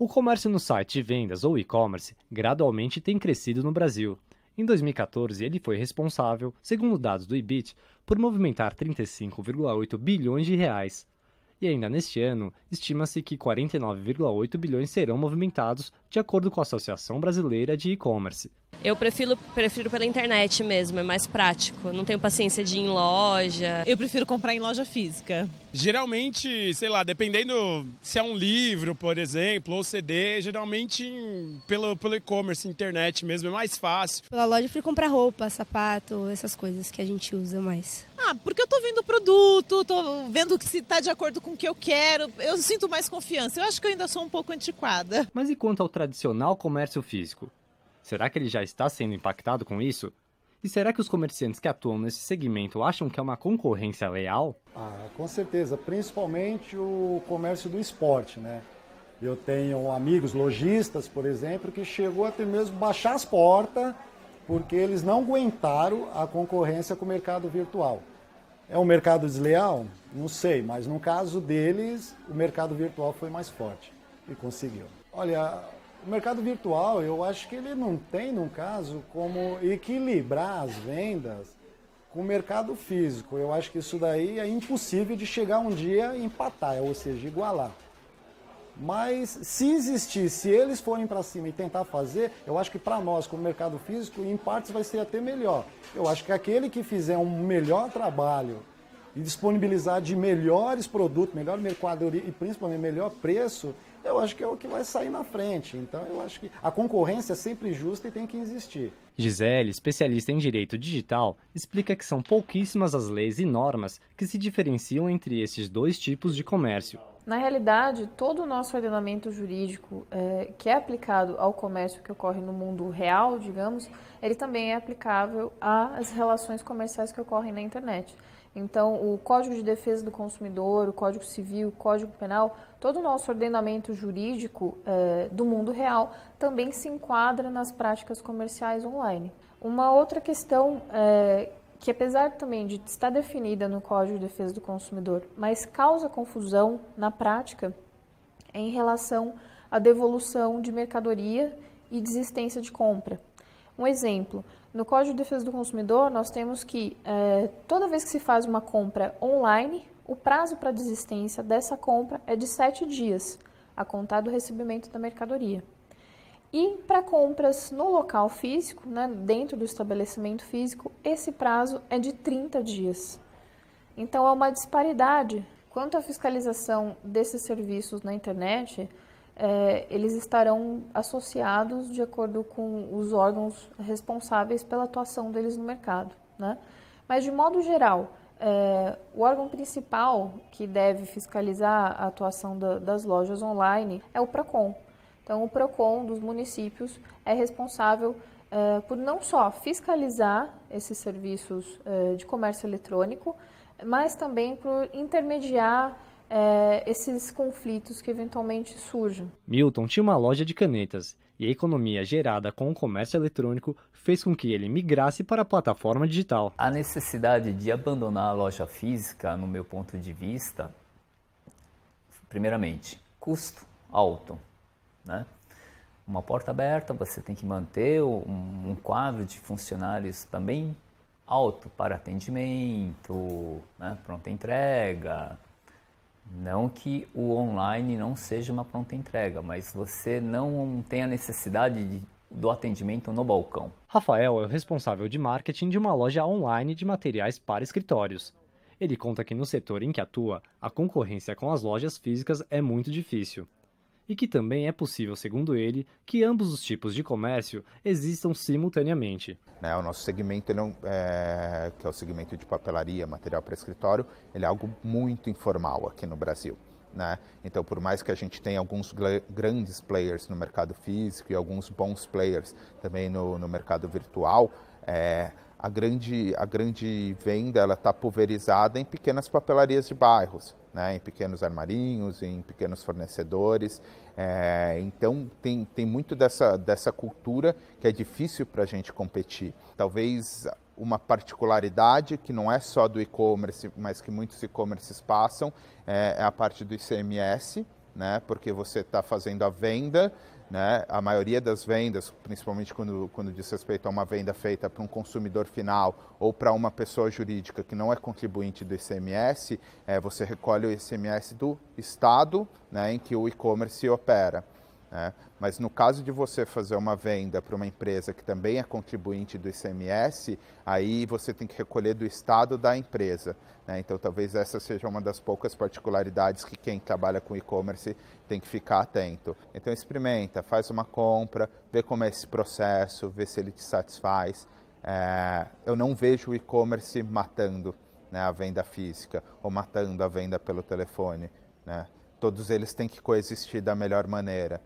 O comércio no site de vendas ou e-commerce gradualmente tem crescido no Brasil. Em 2014, ele foi responsável, segundo dados do IBIT, por movimentar 35,8 bilhões de reais. E ainda neste ano, estima-se que 49,8 bilhões serão movimentados, de acordo com a Associação Brasileira de E-Commerce. Eu prefiro, prefiro pela internet mesmo, é mais prático. Não tenho paciência de ir em loja. Eu prefiro comprar em loja física. Geralmente, sei lá, dependendo se é um livro, por exemplo, ou CD, geralmente pelo, pelo e-commerce, internet mesmo, é mais fácil. Pela loja eu prefiro comprar roupa, sapato, essas coisas que a gente usa mais. Ah, porque eu tô vendo o produto, tô vendo se tá de acordo com o que eu quero, eu sinto mais confiança. Eu acho que eu ainda sou um pouco antiquada. Mas e quanto ao tradicional comércio físico? Será que ele já está sendo impactado com isso? E será que os comerciantes que atuam nesse segmento acham que é uma concorrência leal? Ah, com certeza, principalmente o comércio do esporte, né? Eu tenho amigos lojistas, por exemplo, que chegou a ter mesmo baixar as portas porque eles não aguentaram a concorrência com o mercado virtual. É um mercado desleal? Não sei, mas no caso deles, o mercado virtual foi mais forte e conseguiu. Olha, o mercado virtual, eu acho que ele não tem, no caso, como equilibrar as vendas com o mercado físico. Eu acho que isso daí é impossível de chegar um dia e empatar, ou seja, igualar. Mas se existir, se eles forem para cima e tentar fazer, eu acho que para nós, como mercado físico, em partes vai ser até melhor. Eu acho que aquele que fizer um melhor trabalho e disponibilizar de melhores produtos, melhor mercadoria e principalmente melhor preço, eu acho que é o que vai sair na frente. Então, eu acho que a concorrência é sempre justa e tem que existir. Gisele, especialista em direito digital, explica que são pouquíssimas as leis e normas que se diferenciam entre esses dois tipos de comércio. Na realidade, todo o nosso ordenamento jurídico é, que é aplicado ao comércio que ocorre no mundo real, digamos, ele também é aplicável às relações comerciais que ocorrem na internet. Então, o Código de Defesa do Consumidor, o Código Civil, o Código Penal, todo o nosso ordenamento jurídico é, do mundo real também se enquadra nas práticas comerciais online. Uma outra questão é, que, apesar também de estar definida no Código de Defesa do Consumidor, mas causa confusão na prática, é em relação à devolução de mercadoria e desistência de compra. Um exemplo, no Código de Defesa do Consumidor, nós temos que é, toda vez que se faz uma compra online, o prazo para desistência dessa compra é de sete dias, a contar do recebimento da mercadoria. E para compras no local físico, né, dentro do estabelecimento físico, esse prazo é de 30 dias. Então, há uma disparidade. Quanto à fiscalização desses serviços na internet, é, eles estarão associados de acordo com os órgãos responsáveis pela atuação deles no mercado. Né? Mas, de modo geral, é, o órgão principal que deve fiscalizar a atuação da, das lojas online é o PROCON. Então, o PROCON dos municípios é responsável é, por não só fiscalizar esses serviços é, de comércio eletrônico, mas também por intermediar é, esses conflitos que eventualmente surjam. Milton tinha uma loja de canetas e a economia gerada com o comércio eletrônico fez com que ele migrasse para a plataforma digital. A necessidade de abandonar a loja física, no meu ponto de vista, primeiramente, custo alto. Né? Uma porta aberta, você tem que manter um, um quadro de funcionários também alto para atendimento, né? pronta entrega, não que o online não seja uma pronta entrega, mas você não tem a necessidade de, do atendimento no balcão. Rafael é o responsável de marketing de uma loja online de materiais para escritórios. Ele conta que no setor em que atua, a concorrência com as lojas físicas é muito difícil e que também é possível, segundo ele, que ambos os tipos de comércio existam simultaneamente. Né, o nosso segmento, é, que é o segmento de papelaria, material para escritório, ele é algo muito informal aqui no Brasil. Né? Então, por mais que a gente tenha alguns grandes players no mercado físico e alguns bons players também no, no mercado virtual, é, a, grande, a grande venda está pulverizada em pequenas papelarias de bairros né, em pequenos armarinhos, em pequenos fornecedores. É, então tem, tem muito dessa, dessa cultura que é difícil para a gente competir. Talvez uma particularidade que não é só do e-commerce, mas que muitos e-commerces passam, é, é a parte do ICMS, né? Porque você está fazendo a venda, né? A maioria das vendas, principalmente quando, quando diz respeito a uma venda feita para um consumidor final ou para uma pessoa jurídica que não é contribuinte do ICMS, é, você recolhe o ICMS do estado né, em que o e-commerce opera. Né? Mas no caso de você fazer uma venda para uma empresa que também é contribuinte do ICMS, aí você tem que recolher do estado da empresa. Né? Então talvez essa seja uma das poucas particularidades que quem trabalha com e-commerce tem que ficar atento. Então experimenta, faz uma compra, vê como é esse processo, vê se ele te satisfaz. É, eu não vejo o e-commerce matando né, a venda física ou matando a venda pelo telefone. Né? Todos eles têm que coexistir da melhor maneira.